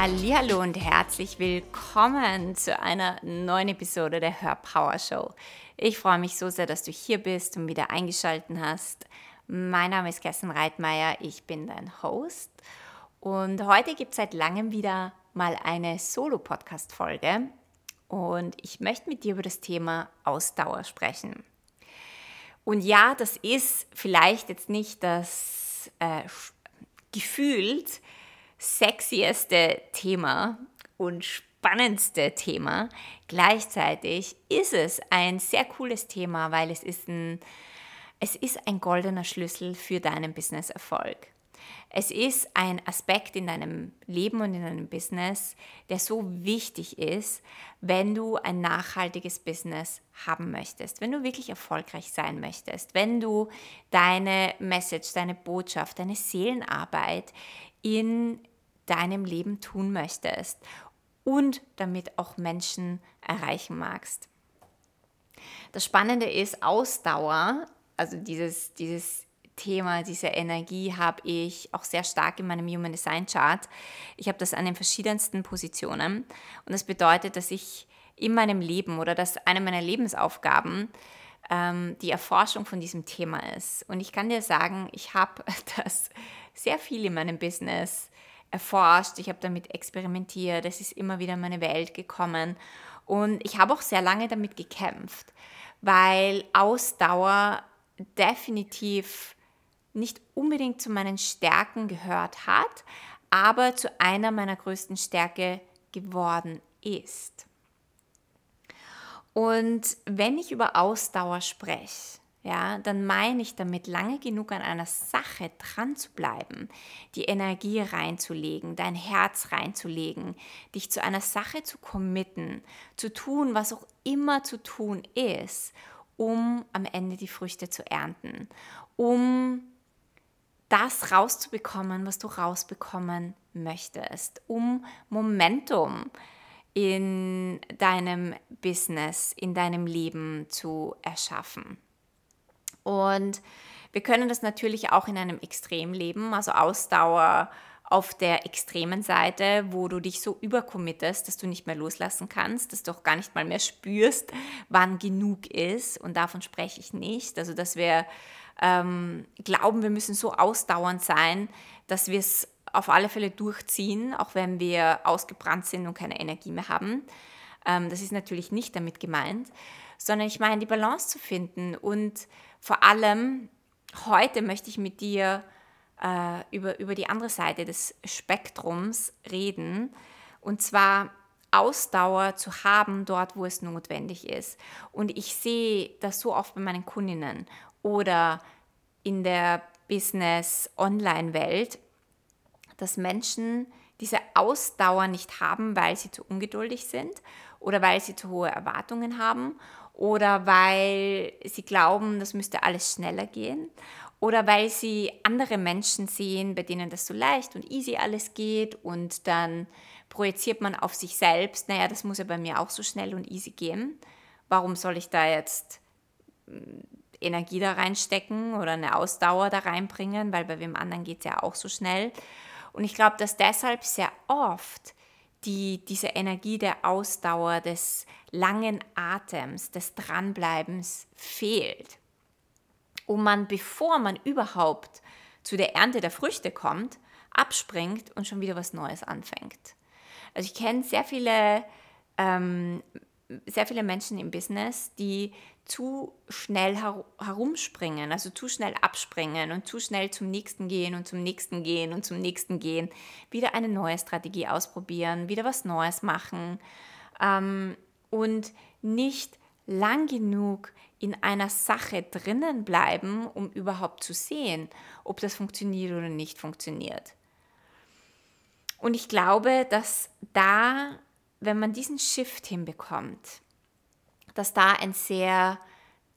Hallo und herzlich willkommen zu einer neuen Episode der Hör Power Show. Ich freue mich so sehr, dass du hier bist und wieder eingeschaltet hast. Mein Name ist Kerstin Reitmeier, ich bin dein Host und heute gibt es seit langem wieder mal eine Solo-Podcast-Folge und ich möchte mit dir über das Thema Ausdauer sprechen. Und ja, das ist vielleicht jetzt nicht das äh, gefühlt sexieste Thema und spannendste Thema. Gleichzeitig ist es ein sehr cooles Thema, weil es ist ein, es ist ein goldener Schlüssel für deinen Business-Erfolg. Es ist ein Aspekt in deinem Leben und in deinem Business, der so wichtig ist, wenn du ein nachhaltiges Business haben möchtest, wenn du wirklich erfolgreich sein möchtest, wenn du deine Message, deine Botschaft, deine Seelenarbeit in deinem Leben tun möchtest und damit auch Menschen erreichen magst. Das Spannende ist Ausdauer, also dieses, dieses Thema, diese Energie habe ich auch sehr stark in meinem Human Design Chart. Ich habe das an den verschiedensten Positionen und das bedeutet, dass ich in meinem Leben oder dass eine meiner Lebensaufgaben ähm, die Erforschung von diesem Thema ist. Und ich kann dir sagen, ich habe das sehr viel in meinem Business erforscht, ich habe damit experimentiert, es ist immer wieder in meine Welt gekommen und ich habe auch sehr lange damit gekämpft, weil Ausdauer definitiv nicht unbedingt zu meinen Stärken gehört hat, aber zu einer meiner größten Stärke geworden ist. Und wenn ich über Ausdauer spreche, ja, dann meine ich damit lange genug an einer Sache dran zu bleiben, die Energie reinzulegen, dein Herz reinzulegen, dich zu einer Sache zu committen, zu tun, was auch immer zu tun ist, um am Ende die Früchte zu ernten, um das rauszubekommen, was du rausbekommen möchtest, um Momentum in deinem Business, in deinem Leben zu erschaffen. Und wir können das natürlich auch in einem Extrem leben, also Ausdauer auf der extremen Seite, wo du dich so übercommittest, dass du nicht mehr loslassen kannst, dass du auch gar nicht mal mehr spürst, wann genug ist. Und davon spreche ich nicht. Also, dass wir ähm, glauben, wir müssen so ausdauernd sein, dass wir es auf alle Fälle durchziehen, auch wenn wir ausgebrannt sind und keine Energie mehr haben. Ähm, das ist natürlich nicht damit gemeint, sondern ich meine, die Balance zu finden und vor allem heute möchte ich mit dir äh, über, über die andere Seite des Spektrums reden und zwar Ausdauer zu haben dort, wo es notwendig ist. Und ich sehe das so oft bei meinen Kundinnen oder in der Business-Online-Welt, dass Menschen diese Ausdauer nicht haben, weil sie zu ungeduldig sind oder weil sie zu hohe Erwartungen haben oder weil sie glauben, das müsste alles schneller gehen oder weil sie andere Menschen sehen, bei denen das so leicht und easy alles geht und dann projiziert man auf sich selbst, naja, das muss ja bei mir auch so schnell und easy gehen. Warum soll ich da jetzt Energie da reinstecken oder eine Ausdauer da reinbringen, weil bei wem anderen geht es ja auch so schnell. Und ich glaube, dass deshalb sehr oft die, diese Energie der Ausdauer, des langen Atems, des Dranbleibens fehlt. Und man, bevor man überhaupt zu der Ernte der Früchte kommt, abspringt und schon wieder was Neues anfängt. Also ich kenne sehr viele, ähm, sehr viele Menschen im Business, die zu schnell her herumspringen, also zu schnell abspringen und zu schnell zum nächsten gehen und zum nächsten gehen und zum nächsten gehen, wieder eine neue Strategie ausprobieren, wieder was Neues machen ähm, und nicht lang genug in einer Sache drinnen bleiben, um überhaupt zu sehen, ob das funktioniert oder nicht funktioniert. Und ich glaube, dass da, wenn man diesen Shift hinbekommt, dass da ein sehr,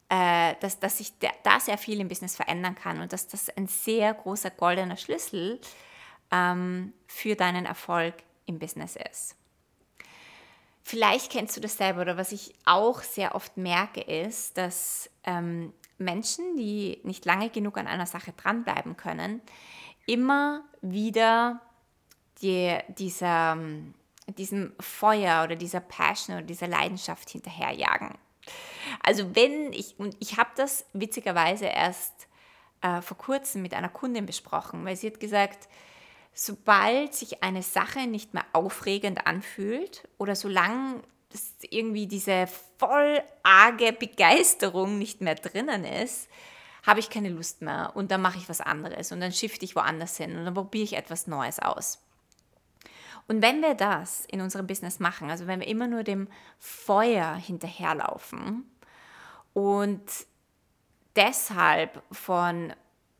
äh, dass, dass sich da sehr viel im Business verändern kann und dass das ein sehr großer goldener Schlüssel ähm, für deinen Erfolg im Business ist. Vielleicht kennst du das selber oder was ich auch sehr oft merke, ist, dass ähm, Menschen, die nicht lange genug an einer Sache dranbleiben können, immer wieder die, dieser, diesem Feuer oder dieser Passion oder dieser Leidenschaft hinterherjagen. Also wenn ich, und ich habe das witzigerweise erst äh, vor kurzem mit einer Kundin besprochen, weil sie hat gesagt, sobald sich eine Sache nicht mehr aufregend anfühlt oder solange irgendwie diese voll arge Begeisterung nicht mehr drinnen ist, habe ich keine Lust mehr und dann mache ich was anderes und dann shifte ich woanders hin und dann probiere ich etwas Neues aus. Und wenn wir das in unserem Business machen, also wenn wir immer nur dem Feuer hinterherlaufen und deshalb von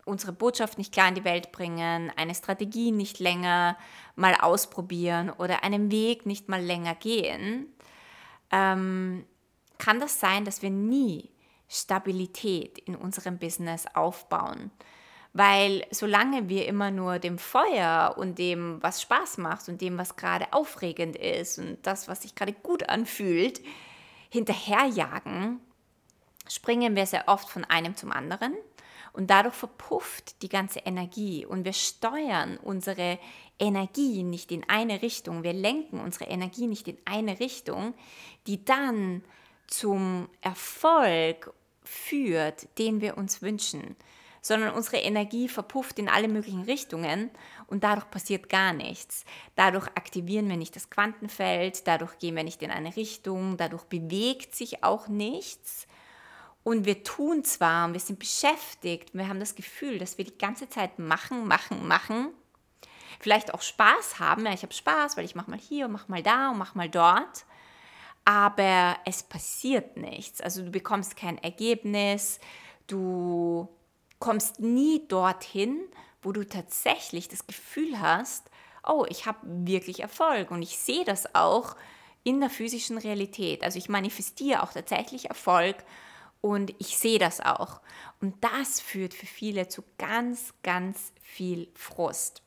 unsere Botschaft nicht klar in die Welt bringen, eine Strategie nicht länger mal ausprobieren oder einen Weg nicht mal länger gehen, ähm, kann das sein, dass wir nie Stabilität in unserem Business aufbauen. Weil solange wir immer nur dem Feuer und dem, was Spaß macht und dem, was gerade aufregend ist und das, was sich gerade gut anfühlt, hinterherjagen, springen wir sehr oft von einem zum anderen. Und dadurch verpufft die ganze Energie. Und wir steuern unsere Energie nicht in eine Richtung, wir lenken unsere Energie nicht in eine Richtung, die dann zum Erfolg führt, den wir uns wünschen sondern unsere Energie verpufft in alle möglichen Richtungen und dadurch passiert gar nichts. Dadurch aktivieren wir nicht das Quantenfeld, dadurch gehen wir nicht in eine Richtung, dadurch bewegt sich auch nichts. Und wir tun zwar und wir sind beschäftigt, wir haben das Gefühl, dass wir die ganze Zeit machen, machen, machen, vielleicht auch Spaß haben. Ja, ich habe Spaß, weil ich mache mal hier und mache mal da und mache mal dort. Aber es passiert nichts. Also du bekommst kein Ergebnis, du kommst nie dorthin, wo du tatsächlich das Gefühl hast, oh, ich habe wirklich Erfolg und ich sehe das auch in der physischen Realität. Also ich manifestiere auch tatsächlich Erfolg und ich sehe das auch. Und das führt für viele zu ganz, ganz viel Frust.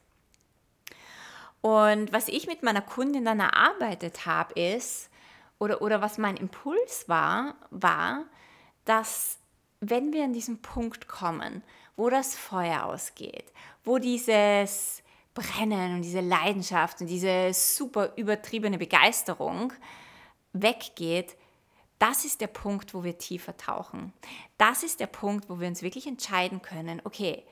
Und was ich mit meiner Kundin dann erarbeitet habe, ist, oder, oder was mein Impuls war, war, dass wenn wir an diesen Punkt kommen, wo das Feuer ausgeht, wo dieses Brennen und diese Leidenschaft und diese super übertriebene Begeisterung weggeht, das ist der Punkt, wo wir tiefer tauchen. Das ist der Punkt, wo wir uns wirklich entscheiden können, okay,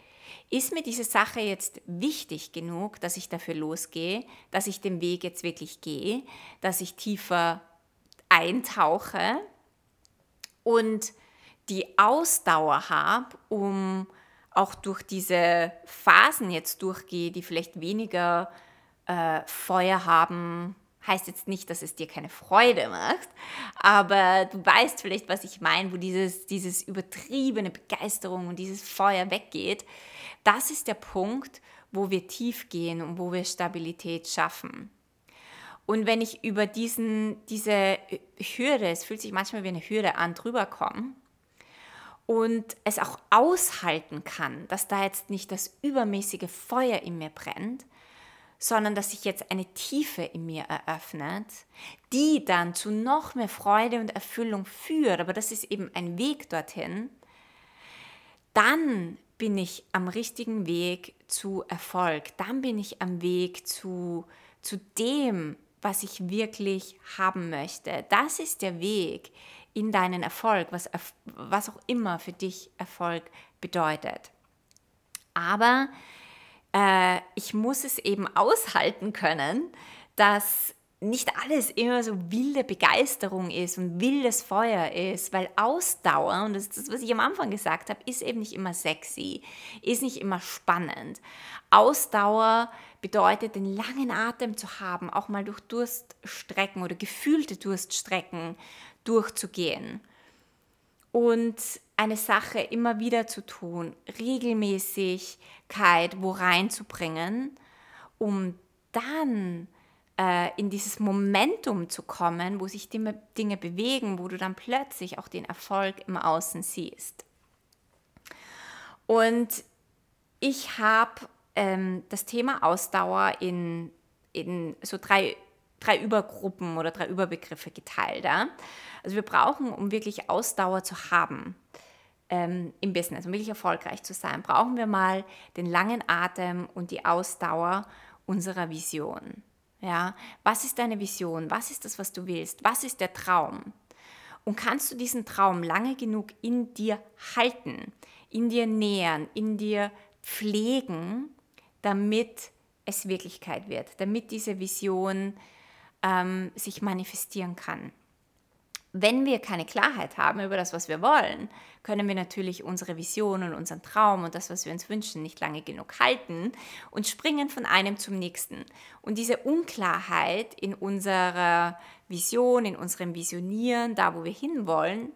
ist mir diese Sache jetzt wichtig genug, dass ich dafür losgehe, dass ich den Weg jetzt wirklich gehe, dass ich tiefer eintauche und die Ausdauer habe, um auch durch diese Phasen jetzt durchgehe, die vielleicht weniger äh, Feuer haben, heißt jetzt nicht, dass es dir keine Freude macht, aber du weißt vielleicht, was ich meine, wo dieses, dieses übertriebene Begeisterung und dieses Feuer weggeht. Das ist der Punkt, wo wir tief gehen und wo wir Stabilität schaffen. Und wenn ich über diesen, diese Hürde, es fühlt sich manchmal wie eine Hürde an, drüber komme, und es auch aushalten kann, dass da jetzt nicht das übermäßige Feuer in mir brennt, sondern dass sich jetzt eine Tiefe in mir eröffnet, die dann zu noch mehr Freude und Erfüllung führt, aber das ist eben ein Weg dorthin, dann bin ich am richtigen Weg zu Erfolg, dann bin ich am Weg zu, zu dem, was ich wirklich haben möchte. Das ist der Weg, in deinen Erfolg, was, was auch immer für dich Erfolg bedeutet. Aber äh, ich muss es eben aushalten können, dass nicht alles immer so wilde Begeisterung ist und wildes Feuer ist, weil Ausdauer, und das ist das, was ich am Anfang gesagt habe, ist eben nicht immer sexy, ist nicht immer spannend. Ausdauer bedeutet, den langen Atem zu haben, auch mal durch Durststrecken oder gefühlte Durststrecken durchzugehen und eine Sache immer wieder zu tun, Regelmäßigkeit wo reinzubringen, um dann äh, in dieses Momentum zu kommen, wo sich Dinge, Dinge bewegen, wo du dann plötzlich auch den Erfolg im Außen siehst. Und ich habe ähm, das Thema Ausdauer in, in so drei drei Übergruppen oder drei Überbegriffe geteilt. Ja? Also wir brauchen, um wirklich Ausdauer zu haben ähm, im Business, um wirklich erfolgreich zu sein, brauchen wir mal den langen Atem und die Ausdauer, unserer Vision. Ja, was ist deine Vision? Was ist das, was du willst? Was ist der Traum? Und kannst du diesen Traum lange genug in dir halten, in dir nähern, in dir pflegen, damit es Wirklichkeit wird, damit diese Vision ähm, sich manifestieren kann. Wenn wir keine Klarheit haben über das, was wir wollen, können wir natürlich unsere Vision und unseren Traum und das, was wir uns wünschen, nicht lange genug halten und springen von einem zum nächsten. Und diese Unklarheit in unserer Vision, in unserem Visionieren, da wo wir hinwollen,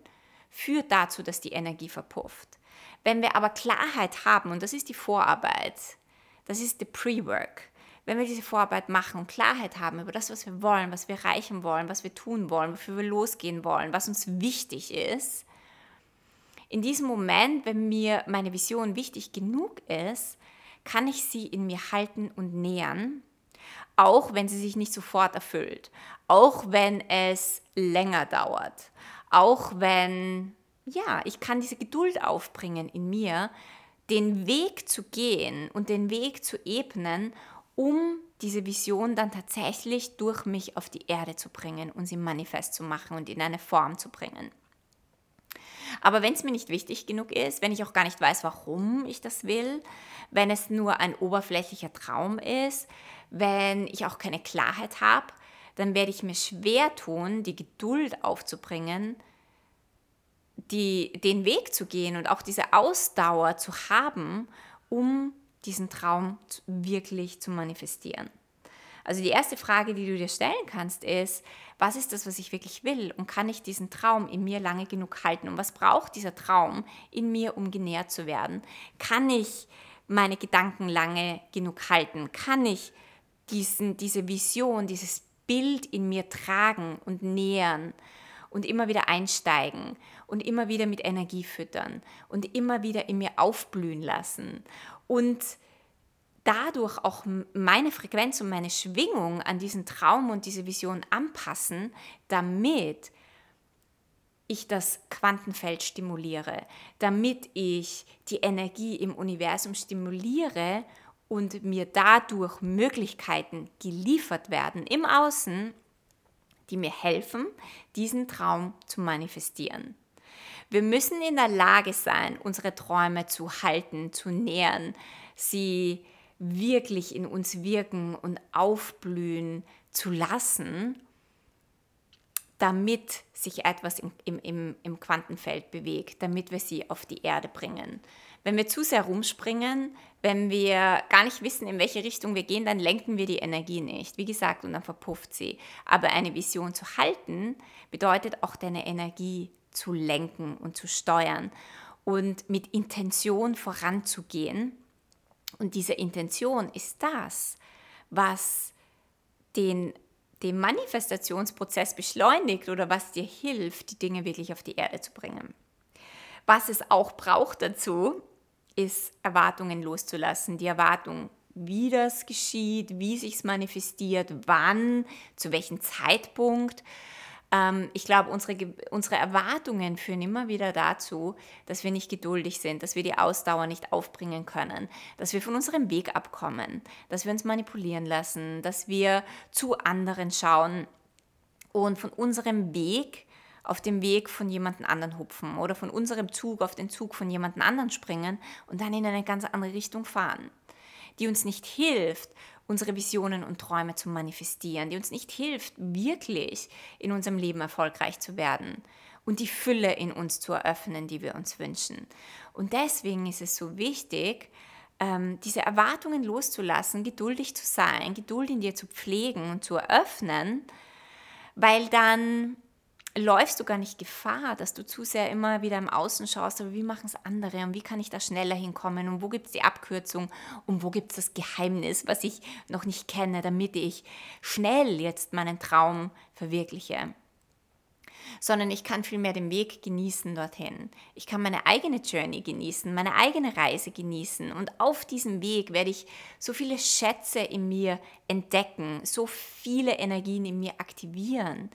führt dazu, dass die Energie verpufft. Wenn wir aber Klarheit haben, und das ist die Vorarbeit, das ist the Pre-Work, wenn wir diese Vorarbeit machen und Klarheit haben über das, was wir wollen, was wir erreichen wollen, was wir tun wollen, wofür wir losgehen wollen, was uns wichtig ist, in diesem Moment, wenn mir meine Vision wichtig genug ist, kann ich sie in mir halten und nähern, auch wenn sie sich nicht sofort erfüllt, auch wenn es länger dauert, auch wenn, ja, ich kann diese Geduld aufbringen in mir, den Weg zu gehen und den Weg zu ebnen, um diese Vision dann tatsächlich durch mich auf die Erde zu bringen und sie manifest zu machen und in eine Form zu bringen. Aber wenn es mir nicht wichtig genug ist, wenn ich auch gar nicht weiß, warum ich das will, wenn es nur ein oberflächlicher Traum ist, wenn ich auch keine Klarheit habe, dann werde ich mir schwer tun, die Geduld aufzubringen, die, den Weg zu gehen und auch diese Ausdauer zu haben, um diesen Traum wirklich zu manifestieren. Also die erste Frage, die du dir stellen kannst, ist, was ist das, was ich wirklich will? Und kann ich diesen Traum in mir lange genug halten? Und was braucht dieser Traum in mir, um genährt zu werden? Kann ich meine Gedanken lange genug halten? Kann ich diesen, diese Vision, dieses Bild in mir tragen und nähern und immer wieder einsteigen und immer wieder mit Energie füttern und immer wieder in mir aufblühen lassen und dadurch auch meine Frequenz und meine Schwingung an diesen Traum und diese Vision anpassen, damit ich das Quantenfeld stimuliere, damit ich die Energie im Universum stimuliere und mir dadurch Möglichkeiten geliefert werden im Außen, die mir helfen, diesen Traum zu manifestieren. Wir müssen in der Lage sein, unsere Träume zu halten, zu nähern, sie wirklich in uns wirken und aufblühen zu lassen, damit sich etwas im, im, im Quantenfeld bewegt, damit wir sie auf die Erde bringen. Wenn wir zu sehr rumspringen, wenn wir gar nicht wissen, in welche Richtung wir gehen, dann lenken wir die Energie nicht. Wie gesagt, und dann verpufft sie. Aber eine Vision zu halten, bedeutet auch deine Energie zu lenken und zu steuern und mit Intention voranzugehen. Und diese Intention ist das, was den, den Manifestationsprozess beschleunigt oder was dir hilft, die Dinge wirklich auf die Erde zu bringen. Was es auch braucht dazu, ist Erwartungen loszulassen. Die Erwartung, wie das geschieht, wie sich es manifestiert, wann, zu welchem Zeitpunkt. Ähm, ich glaube, unsere, unsere Erwartungen führen immer wieder dazu, dass wir nicht geduldig sind, dass wir die Ausdauer nicht aufbringen können, dass wir von unserem Weg abkommen, dass wir uns manipulieren lassen, dass wir zu anderen schauen und von unserem Weg auf dem Weg von jemandem anderen hupfen oder von unserem Zug auf den Zug von jemandem anderen springen und dann in eine ganz andere Richtung fahren, die uns nicht hilft, unsere Visionen und Träume zu manifestieren, die uns nicht hilft, wirklich in unserem Leben erfolgreich zu werden und die Fülle in uns zu eröffnen, die wir uns wünschen. Und deswegen ist es so wichtig, ähm, diese Erwartungen loszulassen, geduldig zu sein, Geduld in dir zu pflegen und zu eröffnen, weil dann läufst du gar nicht Gefahr, dass du zu sehr immer wieder im Außen schaust, aber wie machen es andere und wie kann ich da schneller hinkommen und wo gibt es die Abkürzung und wo gibt es das Geheimnis, was ich noch nicht kenne, damit ich schnell jetzt meinen Traum verwirkliche. Sondern ich kann vielmehr den Weg genießen dorthin. Ich kann meine eigene Journey genießen, meine eigene Reise genießen. Und auf diesem Weg werde ich so viele Schätze in mir entdecken, so viele Energien in mir aktivieren,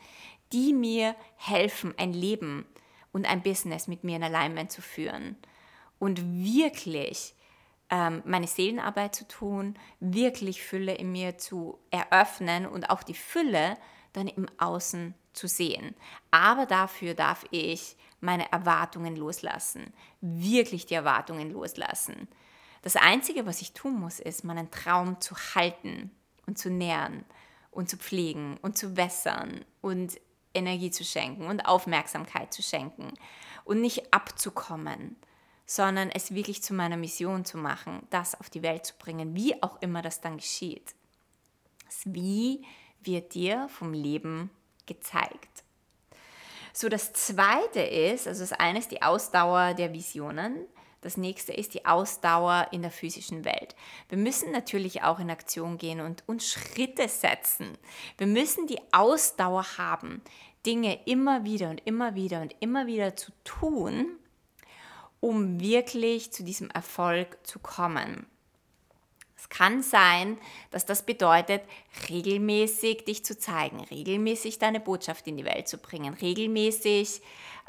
die mir helfen, ein Leben und ein Business mit mir in Alignment zu führen und wirklich ähm, meine Seelenarbeit zu tun, wirklich Fülle in mir zu eröffnen und auch die Fülle dann im Außen zu sehen. Aber dafür darf ich meine Erwartungen loslassen, wirklich die Erwartungen loslassen. Das Einzige, was ich tun muss, ist, meinen Traum zu halten und zu nähren und zu pflegen und zu wässern und Energie zu schenken und Aufmerksamkeit zu schenken und nicht abzukommen, sondern es wirklich zu meiner Mission zu machen, das auf die Welt zu bringen, wie auch immer das dann geschieht. Wie wird dir vom Leben gezeigt. So, das zweite ist, also das eine ist die Ausdauer der Visionen. Das nächste ist die Ausdauer in der physischen Welt. Wir müssen natürlich auch in Aktion gehen und uns Schritte setzen. Wir müssen die Ausdauer haben, Dinge immer wieder und immer wieder und immer wieder zu tun, um wirklich zu diesem Erfolg zu kommen. Kann sein, dass das bedeutet, regelmäßig dich zu zeigen, regelmäßig deine Botschaft in die Welt zu bringen, regelmäßig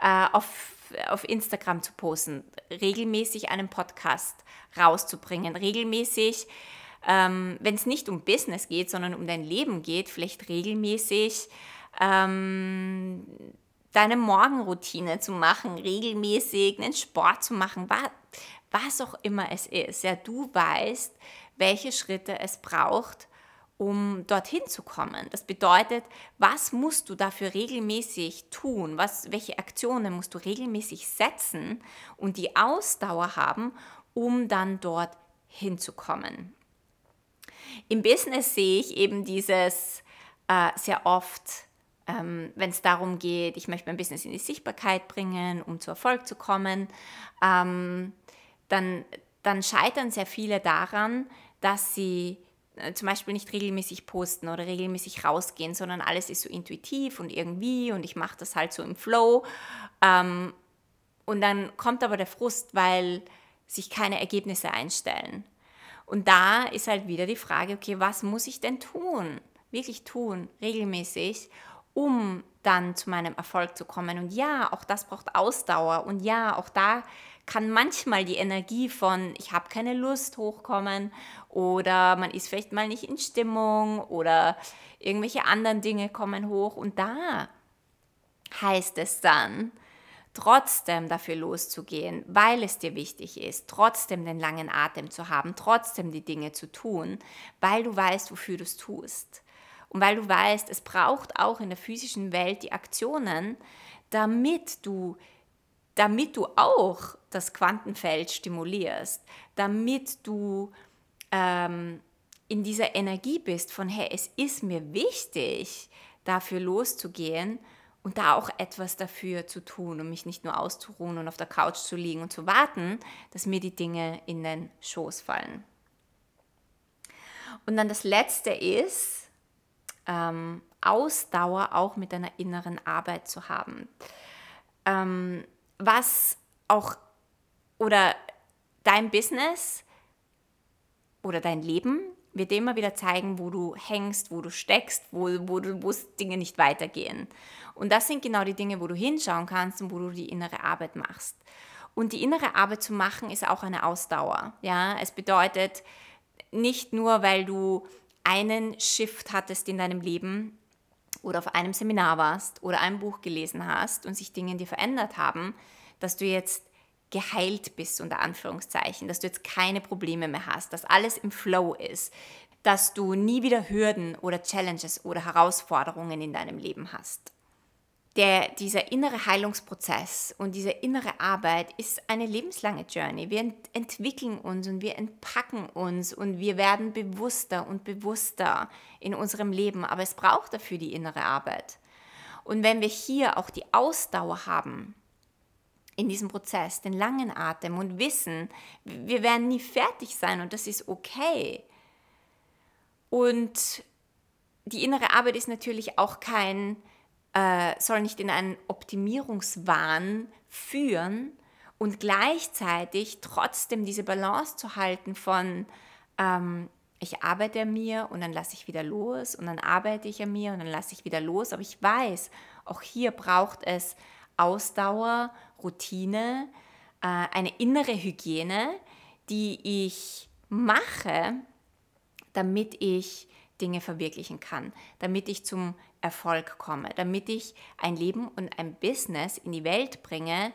äh, auf, auf Instagram zu posten, regelmäßig einen Podcast rauszubringen, regelmäßig, ähm, wenn es nicht um Business geht, sondern um dein Leben geht, vielleicht regelmäßig ähm, deine Morgenroutine zu machen, regelmäßig einen Sport zu machen, was, was auch immer es ist. Ja, du weißt, welche Schritte es braucht, um dorthin zu kommen. Das bedeutet, was musst du dafür regelmäßig tun? Was, welche Aktionen musst du regelmäßig setzen und die Ausdauer haben, um dann dort hinzukommen? Im Business sehe ich eben dieses äh, sehr oft, ähm, wenn es darum geht, ich möchte mein Business in die Sichtbarkeit bringen, um zu Erfolg zu kommen, ähm, dann, dann scheitern sehr viele daran, dass sie äh, zum Beispiel nicht regelmäßig posten oder regelmäßig rausgehen, sondern alles ist so intuitiv und irgendwie und ich mache das halt so im Flow. Ähm, und dann kommt aber der Frust, weil sich keine Ergebnisse einstellen. Und da ist halt wieder die Frage, okay, was muss ich denn tun? Wirklich tun, regelmäßig, um dann zu meinem Erfolg zu kommen. Und ja, auch das braucht Ausdauer. Und ja, auch da kann manchmal die Energie von ich habe keine Lust hochkommen oder man ist vielleicht mal nicht in Stimmung oder irgendwelche anderen Dinge kommen hoch. Und da heißt es dann, trotzdem dafür loszugehen, weil es dir wichtig ist, trotzdem den langen Atem zu haben, trotzdem die Dinge zu tun, weil du weißt, wofür du es tust. Und weil du weißt, es braucht auch in der physischen Welt die Aktionen, damit du, damit du auch das Quantenfeld stimulierst, damit du ähm, in dieser Energie bist von, hey, es ist mir wichtig, dafür loszugehen und da auch etwas dafür zu tun und mich nicht nur auszuruhen und auf der Couch zu liegen und zu warten, dass mir die Dinge in den Schoß fallen. Und dann das Letzte ist, ähm, Ausdauer auch mit einer inneren Arbeit zu haben. Ähm, was auch, oder dein Business oder dein Leben wird dir immer wieder zeigen, wo du hängst, wo du steckst, wo, wo, wo Dinge nicht weitergehen. Und das sind genau die Dinge, wo du hinschauen kannst und wo du die innere Arbeit machst. Und die innere Arbeit zu machen ist auch eine Ausdauer. Ja, es bedeutet nicht nur, weil du einen Shift hattest in deinem Leben oder auf einem Seminar warst oder ein Buch gelesen hast und sich Dinge in dir verändert haben, dass du jetzt geheilt bist, unter Anführungszeichen, dass du jetzt keine Probleme mehr hast, dass alles im Flow ist, dass du nie wieder Hürden oder Challenges oder Herausforderungen in deinem Leben hast der, dieser innere Heilungsprozess und diese innere Arbeit ist eine lebenslange Journey. Wir ent entwickeln uns und wir entpacken uns und wir werden bewusster und bewusster in unserem Leben, aber es braucht dafür die innere Arbeit. Und wenn wir hier auch die Ausdauer haben in diesem Prozess, den langen Atem und wissen, wir werden nie fertig sein und das ist okay. Und die innere Arbeit ist natürlich auch kein äh, soll nicht in einen Optimierungswahn führen und gleichzeitig trotzdem diese Balance zu halten von ähm, ich arbeite an mir und dann lasse ich wieder los und dann arbeite ich an mir und dann lasse ich wieder los. Aber ich weiß, auch hier braucht es Ausdauer, Routine, äh, eine innere Hygiene, die ich mache, damit ich Dinge verwirklichen kann, damit ich zum Erfolg komme, damit ich ein Leben und ein Business in die Welt bringe,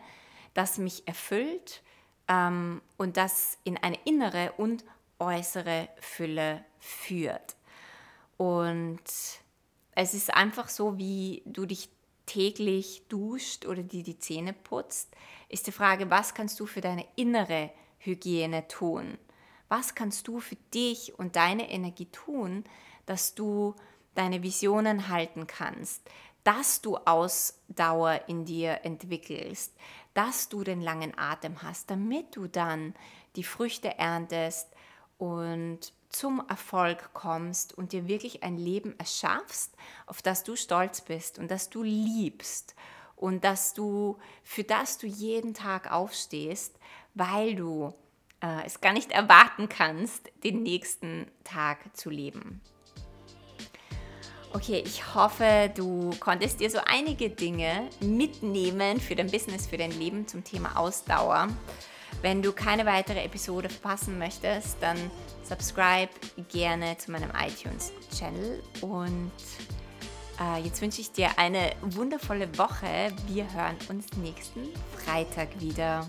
das mich erfüllt ähm, und das in eine innere und äußere Fülle führt. Und es ist einfach so, wie du dich täglich duscht oder dir die Zähne putzt, ist die Frage, was kannst du für deine innere Hygiene tun? Was kannst du für dich und deine Energie tun, dass du deine Visionen halten kannst, dass du Ausdauer in dir entwickelst, dass du den langen Atem hast, damit du dann die Früchte erntest und zum Erfolg kommst und dir wirklich ein Leben erschaffst, auf das du stolz bist und das du liebst und dass du für das du jeden Tag aufstehst, weil du äh, es gar nicht erwarten kannst, den nächsten Tag zu leben. Okay, ich hoffe, du konntest dir so einige Dinge mitnehmen für dein Business, für dein Leben zum Thema Ausdauer. Wenn du keine weitere Episode verpassen möchtest, dann subscribe gerne zu meinem iTunes-Channel. Und äh, jetzt wünsche ich dir eine wundervolle Woche. Wir hören uns nächsten Freitag wieder.